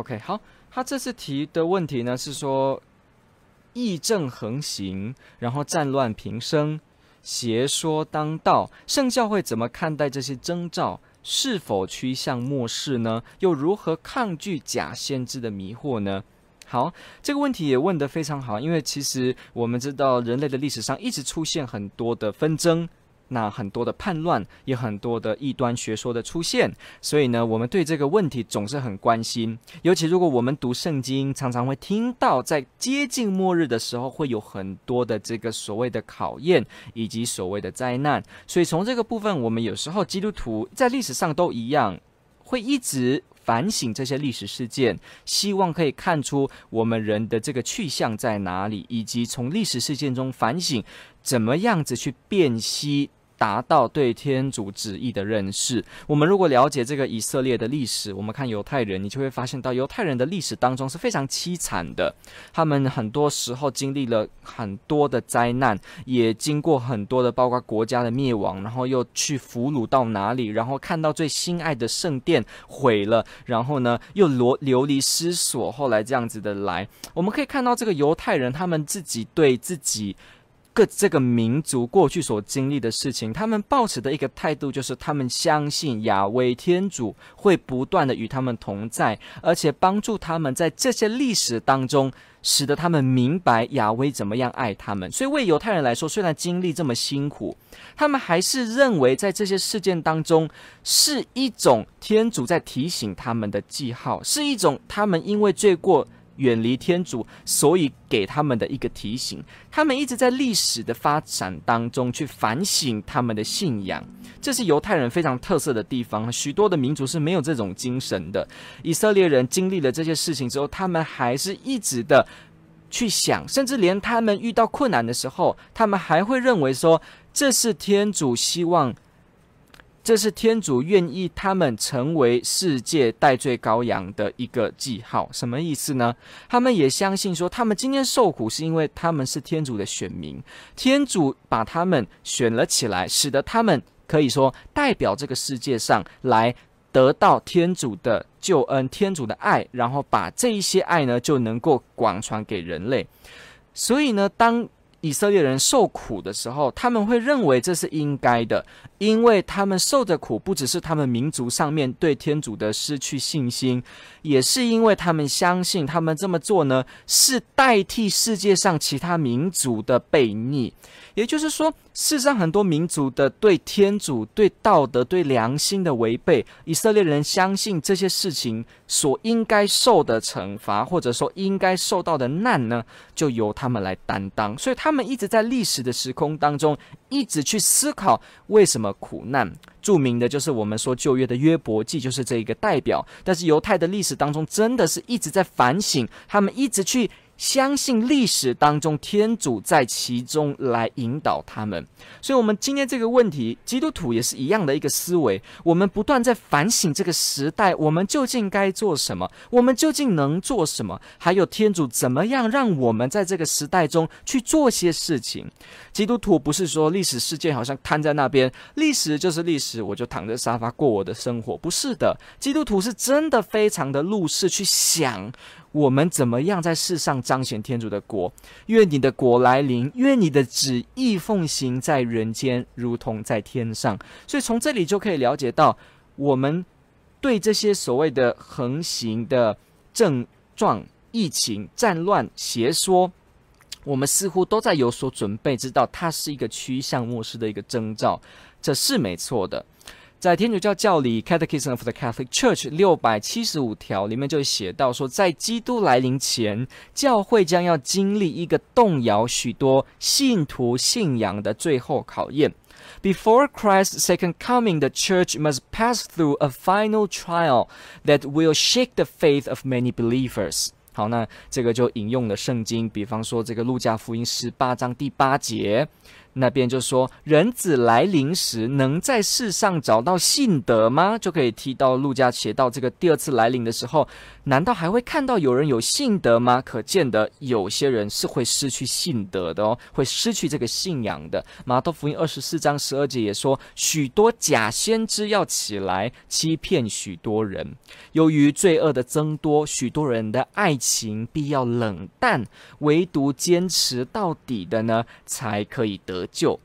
OK，好。他这次提的问题呢，是说议政横行，然后战乱频生，邪说当道，圣教会怎么看待这些征兆？是否趋向末世呢？又如何抗拒假先知的迷惑呢？好，这个问题也问得非常好，因为其实我们知道，人类的历史上一直出现很多的纷争。那很多的叛乱，也很多的异端学说的出现，所以呢，我们对这个问题总是很关心。尤其如果我们读圣经，常常会听到在接近末日的时候，会有很多的这个所谓的考验，以及所谓的灾难。所以从这个部分，我们有时候基督徒在历史上都一样，会一直反省这些历史事件，希望可以看出我们人的这个去向在哪里，以及从历史事件中反省怎么样子去辨析。达到对天主旨意的认识。我们如果了解这个以色列的历史，我们看犹太人，你就会发现到犹太人的历史当中是非常凄惨的。他们很多时候经历了很多的灾难，也经过很多的，包括国家的灭亡，然后又去俘虏到哪里，然后看到最心爱的圣殿毁了，然后呢又流流离失所，后来这样子的来，我们可以看到这个犹太人他们自己对自己。各这个民族过去所经历的事情，他们抱持的一个态度就是，他们相信亚威天主会不断的与他们同在，而且帮助他们在这些历史当中，使得他们明白亚威怎么样爱他们。所以为犹太人来说，虽然经历这么辛苦，他们还是认为在这些事件当中是一种天主在提醒他们的记号，是一种他们因为罪过。远离天主，所以给他们的一个提醒。他们一直在历史的发展当中去反省他们的信仰，这是犹太人非常特色的地方。许多的民族是没有这种精神的。以色列人经历了这些事情之后，他们还是一直的去想，甚至连他们遇到困难的时候，他们还会认为说，这是天主希望。这是天主愿意他们成为世界代罪羔羊的一个记号，什么意思呢？他们也相信说，他们今天受苦是因为他们是天主的选民，天主把他们选了起来，使得他们可以说代表这个世界上来得到天主的救恩、天主的爱，然后把这一些爱呢就能够广传给人类。所以呢，当以色列人受苦的时候，他们会认为这是应该的，因为他们受的苦不只是他们民族上面对天主的失去信心，也是因为他们相信他们这么做呢，是代替世界上其他民族的悖逆。也就是说，世上很多民族的对天主、对道德、对良心的违背，以色列人相信这些事情所应该受的惩罚，或者说应该受到的难呢，就由他们来担当。所以他们一直在历史的时空当中，一直去思考为什么苦难。著名的就是我们说旧约的约伯记，就是这一个代表。但是犹太的历史当中，真的是一直在反省，他们一直去。相信历史当中天主在其中来引导他们，所以，我们今天这个问题，基督徒也是一样的一个思维。我们不断在反省这个时代，我们究竟该做什么？我们究竟能做什么？还有天主怎么样让我们在这个时代中去做些事情？基督徒不是说历史事件好像摊在那边，历史就是历史，我就躺在沙发过我的生活。不是的，基督徒是真的非常的入世去想。我们怎么样在世上彰显天主的国？愿你的国来临，愿你的旨意奉行在人间，如同在天上。所以从这里就可以了解到，我们对这些所谓的横行的症状、疫情、战乱、邪说，我们似乎都在有所准备，知道它是一个趋向末世的一个征兆，这是没错的。在天主教教理 Catechism of the Catholic Church 六百七十五条里面就写到说，在基督来临前，教会将要经历一个动摇许多信徒信仰的最后考验。Before Christ's second coming, the Church must pass through a final trial that will shake the faith of many believers. 好，那这个就引用了圣经，比方说这个路加福音十八章第八节。那边就说，人子来临时，能在世上找到信德吗？就可以提到陆家写到这个第二次来临的时候，难道还会看到有人有信德吗？可见得有些人是会失去信德的哦，会失去这个信仰的。马太福音二十四章十二节也说，许多假先知要起来欺骗许多人。由于罪恶的增多，许多人的爱情必要冷淡，唯独坚持到底的呢，才可以。得救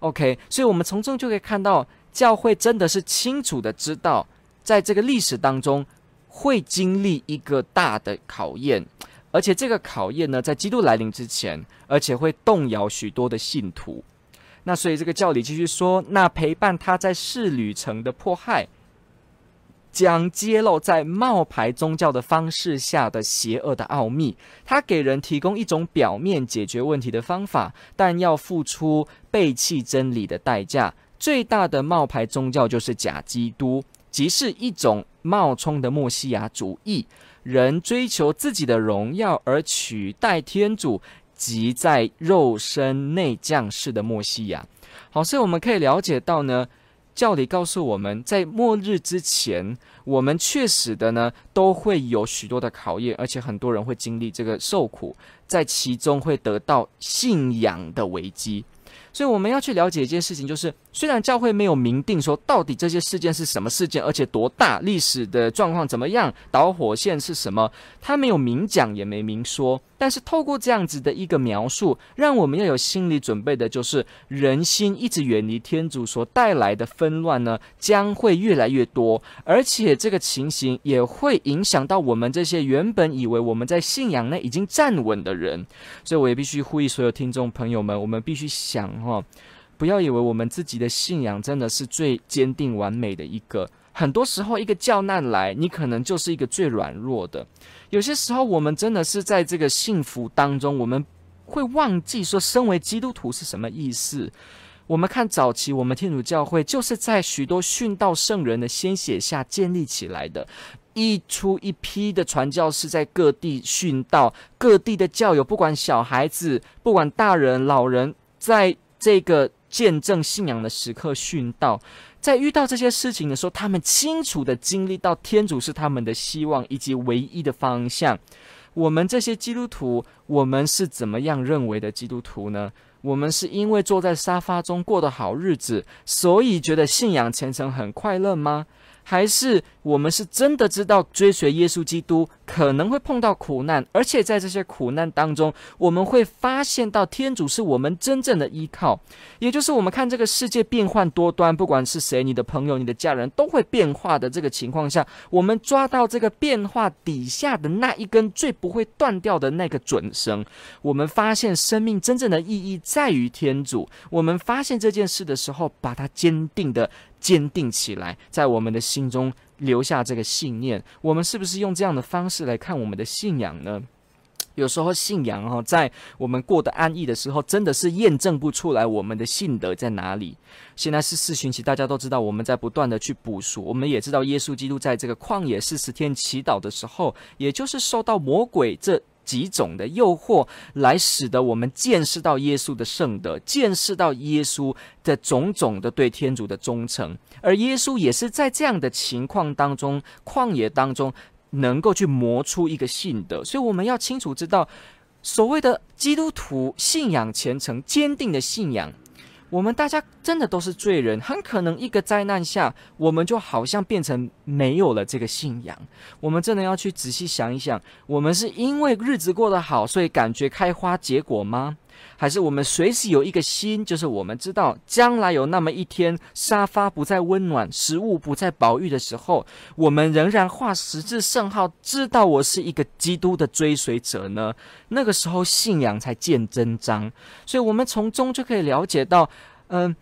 ，OK，所以我们从中就可以看到，教会真的是清楚的知道，在这个历史当中会经历一个大的考验，而且这个考验呢，在基督来临之前，而且会动摇许多的信徒。那所以这个教理继续说，那陪伴他在世旅程的迫害。将揭露在冒牌宗教的方式下的邪恶的奥秘，他给人提供一种表面解决问题的方法，但要付出背弃真理的代价。最大的冒牌宗教就是假基督，即是一种冒充的墨西亚主义，人追求自己的荣耀而取代天主，即在肉身内降世的墨西亚。好，所以我们可以了解到呢。教理告诉我们，在末日之前，我们确实的呢，都会有许多的考验，而且很多人会经历这个受苦，在其中会得到信仰的危机。所以我们要去了解一件事情，就是虽然教会没有明定说到底这些事件是什么事件，而且多大，历史的状况怎么样，导火线是什么，他没有明讲也没明说。但是透过这样子的一个描述，让我们要有心理准备的，就是人心一直远离天主所带来的纷乱呢，将会越来越多，而且这个情形也会影响到我们这些原本以为我们在信仰内已经站稳的人。所以我也必须呼吁所有听众朋友们，我们必须想哈，不要以为我们自己的信仰真的是最坚定完美的一个。很多时候，一个教难来，你可能就是一个最软弱的。有些时候，我们真的是在这个幸福当中，我们会忘记说，身为基督徒是什么意思。我们看早期，我们天主教会就是在许多殉道圣人的鲜血下建立起来的，一出一批的传教士在各地殉道，各地的教友，不管小孩子，不管大人、老人，在这个见证信仰的时刻殉道。在遇到这些事情的时候，他们清楚地经历到天主是他们的希望以及唯一的方向。我们这些基督徒，我们是怎么样认为的基督徒呢？我们是因为坐在沙发中过的好日子，所以觉得信仰虔诚很快乐吗？还是我们是真的知道追随耶稣基督可能会碰到苦难，而且在这些苦难当中，我们会发现到天主是我们真正的依靠。也就是我们看这个世界变幻多端，不管是谁，你的朋友、你的家人都会变化的这个情况下，我们抓到这个变化底下的那一根最不会断掉的那个准绳，我们发现生命真正的意义在于天主。我们发现这件事的时候，把它坚定的。坚定起来，在我们的心中留下这个信念。我们是不是用这样的方式来看我们的信仰呢？有时候信仰哈，在我们过得安逸的时候，真的是验证不出来我们的信德在哪里。现在是四旬期，大家都知道我们在不断的去补赎。我们也知道耶稣基督在这个旷野四十天祈祷的时候，也就是受到魔鬼这。几种的诱惑，来使得我们见识到耶稣的圣德，见识到耶稣的种种的对天主的忠诚，而耶稣也是在这样的情况当中，旷野当中，能够去磨出一个信德。所以我们要清楚知道，所谓的基督徒信仰虔诚、坚定的信仰。我们大家真的都是罪人，很可能一个灾难下，我们就好像变成没有了这个信仰。我们真的要去仔细想一想，我们是因为日子过得好，所以感觉开花结果吗？还是我们随时有一个心，就是我们知道将来有那么一天，沙发不再温暖，食物不再饱裕的时候，我们仍然画十字圣号，知道我是一个基督的追随者呢？那个时候信仰才见真章。所以，我们从中就可以了解到，嗯，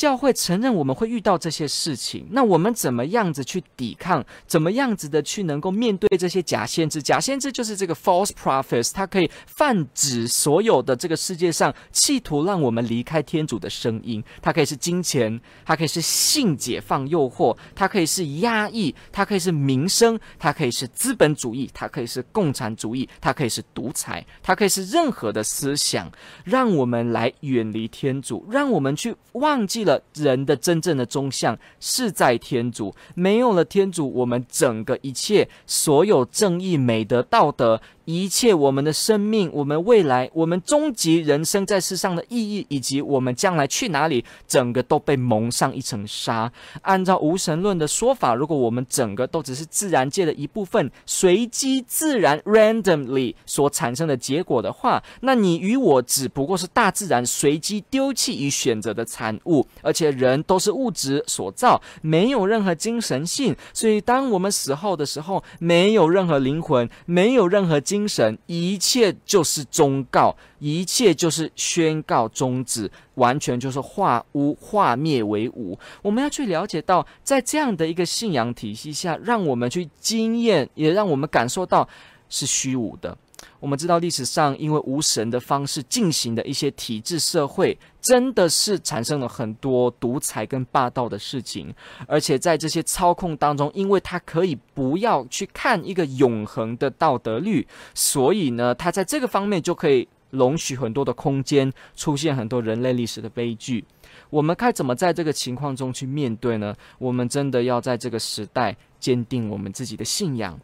教会承认我们会遇到这些事情，那我们怎么样子去抵抗？怎么样子的去能够面对这些假先知？假先知就是这个 false prophets，它可以泛指所有的这个世界上企图让我们离开天主的声音。它可以是金钱，它可以是性解放诱惑，它可以是压抑，它可以是名声，它可以是资本主义，它可以是共产主义，它可以是独裁，它可以是任何的思想，让我们来远离天主，让我们去忘记了。人的真正的中向是在天主，没有了天主，我们整个一切所有正义、美德、道德。一切我们的生命，我们未来，我们终极人生在世上的意义，以及我们将来去哪里，整个都被蒙上一层纱。按照无神论的说法，如果我们整个都只是自然界的一部分，随机自然 （randomly） 所产生的结果的话，那你与我只不过是大自然随机丢弃与选择的产物，而且人都是物质所造，没有任何精神性。所以，当我们死后的时候，没有任何灵魂，没有任何精。精神，一切就是忠告，一切就是宣告终止，完全就是化污化灭为无。我们要去了解到，在这样的一个信仰体系下，让我们去经验，也让我们感受到是虚无的。我们知道历史上因为无神的方式进行的一些体制社会，真的是产生了很多独裁跟霸道的事情，而且在这些操控当中，因为他可以不要去看一个永恒的道德律，所以呢，他在这个方面就可以容许很多的空间，出现很多人类历史的悲剧。我们该怎么在这个情况中去面对呢？我们真的要在这个时代坚定我们自己的信仰。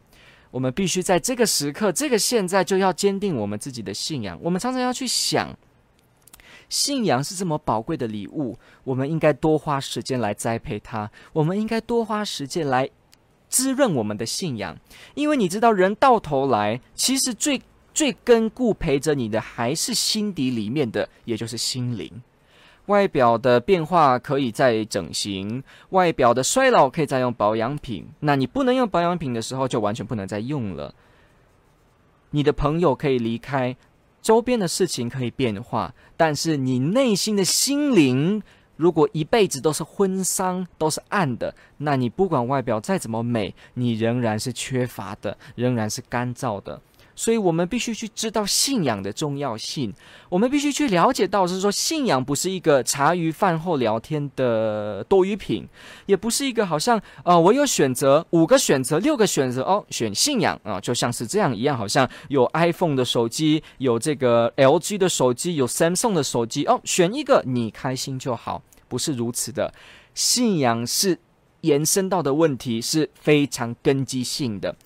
我们必须在这个时刻，这个现在就要坚定我们自己的信仰。我们常常要去想，信仰是这么宝贵的礼物，我们应该多花时间来栽培它。我们应该多花时间来滋润我们的信仰，因为你知道，人到头来其实最最根固陪着你的，还是心底里面的，也就是心灵。外表的变化可以再整形，外表的衰老可以再用保养品。那你不能用保养品的时候，就完全不能再用了。你的朋友可以离开，周边的事情可以变化，但是你内心的心灵，如果一辈子都是昏丧，都是暗的，那你不管外表再怎么美，你仍然是缺乏的，仍然是干燥的。所以我们必须去知道信仰的重要性，我们必须去了解到，是说信仰不是一个茶余饭后聊天的多余品，也不是一个好像呃我有选择五个选择六个选择哦，选信仰啊，就像是这样一样，好像有 iPhone 的手机，有这个 LG 的手机，有 Samsung 的手机哦，选一个你开心就好，不是如此的，信仰是延伸到的问题是非常根基性的。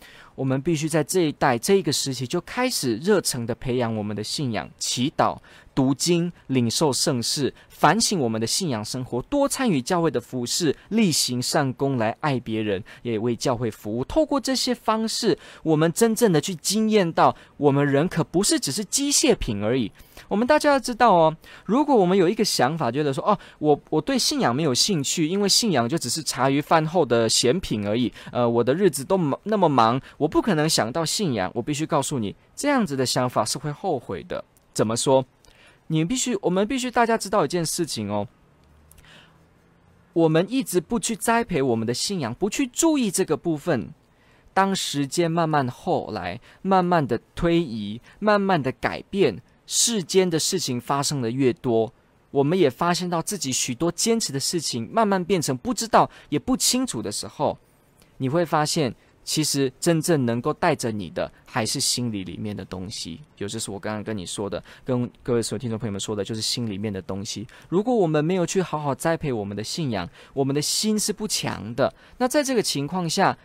我们必须在这一代这一个时期就开始热诚的培养我们的信仰、祈祷、读经、领受圣事。反省我们的信仰生活，多参与教会的服事，例行善功来爱别人，也为教会服务。透过这些方式，我们真正的去经验到，我们人可不是只是机械品而已。我们大家要知道哦，如果我们有一个想法，觉得说哦，我我对信仰没有兴趣，因为信仰就只是茶余饭后的闲品而已。呃，我的日子都那么忙，我不可能想到信仰。我必须告诉你，这样子的想法是会后悔的。怎么说？你必须，我们必须，大家知道一件事情哦。我们一直不去栽培我们的信仰，不去注意这个部分。当时间慢慢后来，慢慢的推移，慢慢的改变，世间的事情发生的越多，我们也发现到自己许多坚持的事情，慢慢变成不知道也不清楚的时候，你会发现。其实真正能够带着你的，还是心里里面的东西。就这是我刚刚跟你说的，跟各位所有听众朋友们说的，就是心里面的东西。如果我们没有去好好栽培我们的信仰，我们的心是不强的。那在这个情况下，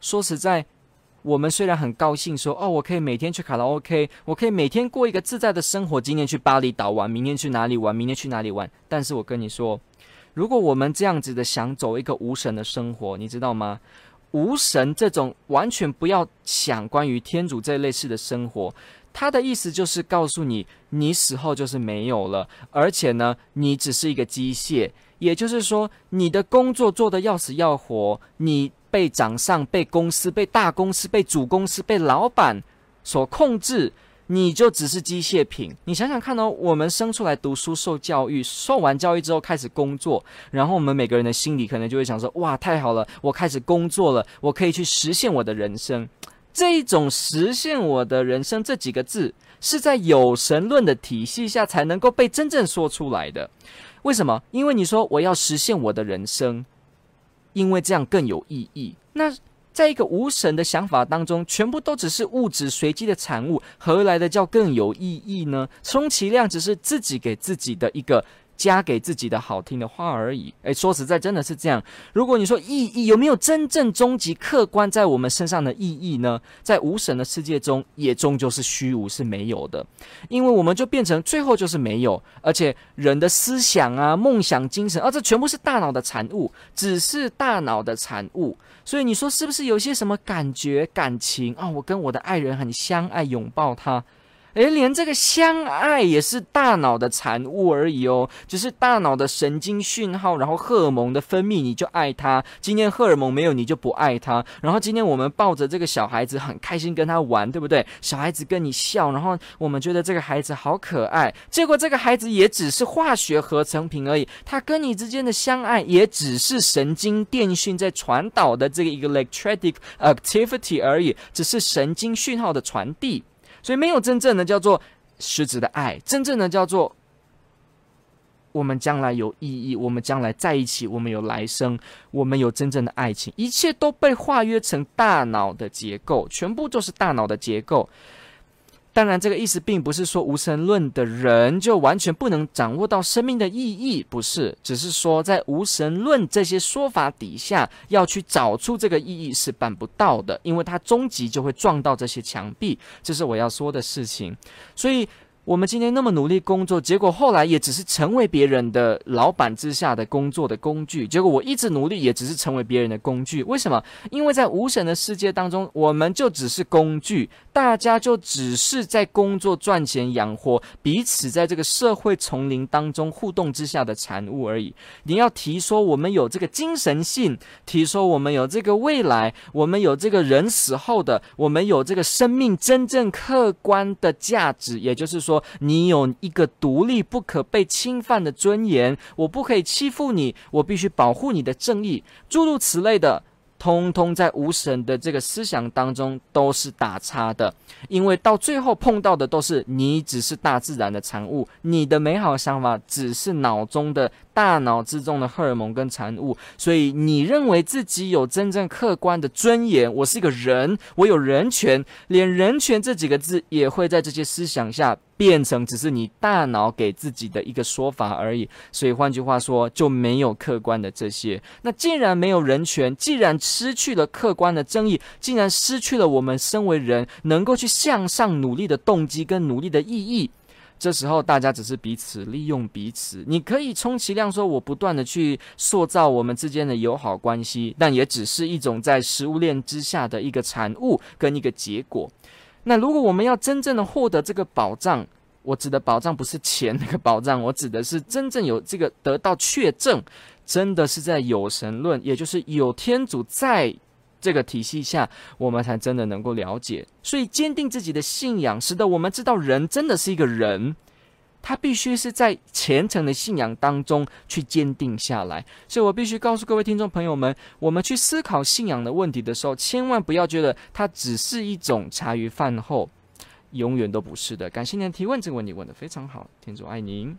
说实在，我们虽然很高兴说，哦，我可以每天去卡拉 OK，我可以每天过一个自在的生活。今天去巴厘岛玩，明天去哪里玩，明天去哪里玩。但是我跟你说，如果我们这样子的想走一个无神的生活，你知道吗？无神这种完全不要想关于天主这类似的生活，他的意思就是告诉你，你死后就是没有了，而且呢，你只是一个机械，也就是说，你的工作做得要死要活，你被掌上、被公司、被大公司、被主公司、被老板所控制，你就只是机械品。你想想看哦，我们生出来读书、受教育，受完教育之后开始工作，然后我们每个人的心里可能就会想说：哇，太好了，我开始工作了，我可以去实现我的人生。这一种实现我的人生这几个字，是在有神论的体系下才能够被真正说出来的。为什么？因为你说我要实现我的人生，因为这样更有意义。那在一个无神的想法当中，全部都只是物质随机的产物，何来的叫更有意义呢？充其量只是自己给自己的一个。加给自己的好听的话而已。诶，说实在，真的是这样。如果你说意义有没有真正终极客观在我们身上的意义呢？在无神的世界中，也终究是虚无，是没有的。因为我们就变成最后就是没有，而且人的思想啊、梦想、精神啊，这全部是大脑的产物，只是大脑的产物。所以你说是不是有些什么感觉、感情啊？我跟我的爱人很相爱，拥抱他。诶，连这个相爱也是大脑的产物而已哦，只是大脑的神经讯号，然后荷尔蒙的分泌，你就爱他。今天荷尔蒙没有，你就不爱他。然后今天我们抱着这个小孩子很开心跟他玩，对不对？小孩子跟你笑，然后我们觉得这个孩子好可爱。结果这个孩子也只是化学合成品而已，他跟你之间的相爱也只是神经电讯在传导的这个 electric activity 而已，只是神经讯号的传递。所以没有真正的叫做实质的爱，真正的叫做我们将来有意义，我们将来在一起，我们有来生，我们有真正的爱情，一切都被化约成大脑的结构，全部都是大脑的结构。当然，这个意思并不是说无神论的人就完全不能掌握到生命的意义，不是，只是说在无神论这些说法底下，要去找出这个意义是办不到的，因为它终极就会撞到这些墙壁，这是我要说的事情，所以。我们今天那么努力工作，结果后来也只是成为别人的老板之下的工作的工具。结果我一直努力，也只是成为别人的工具。为什么？因为在无神的世界当中，我们就只是工具，大家就只是在工作赚钱养活彼此，在这个社会丛林当中互动之下的产物而已。你要提说我们有这个精神性，提说我们有这个未来，我们有这个人死后的，我们有这个生命真正客观的价值，也就是说。说你有一个独立不可被侵犯的尊严，我不可以欺负你，我必须保护你的正义，诸如此类的，通通在无神的这个思想当中都是打叉的，因为到最后碰到的都是你只是大自然的产物，你的美好想法只是脑中的。大脑之中的荷尔蒙跟产物，所以你认为自己有真正客观的尊严？我是一个人，我有人权，连人权这几个字也会在这些思想下变成只是你大脑给自己的一个说法而已。所以换句话说，就没有客观的这些。那既然没有人权，既然失去了客观的正义，既然失去了我们身为人能够去向上努力的动机跟努力的意义。这时候，大家只是彼此利用彼此。你可以充其量说，我不断的去塑造我们之间的友好关系，但也只是一种在食物链之下的一个产物跟一个结果。那如果我们要真正的获得这个保障，我指的保障不是钱那个保障，我指的是真正有这个得到确证，真的是在有神论，也就是有天主在。这个体系下，我们才真的能够了解。所以，坚定自己的信仰，使得我们知道人真的是一个人，他必须是在虔诚的信仰当中去坚定下来。所以我必须告诉各位听众朋友们，我们去思考信仰的问题的时候，千万不要觉得它只是一种茶余饭后，永远都不是的。感谢您提问，这个问题问得非常好，天主爱您。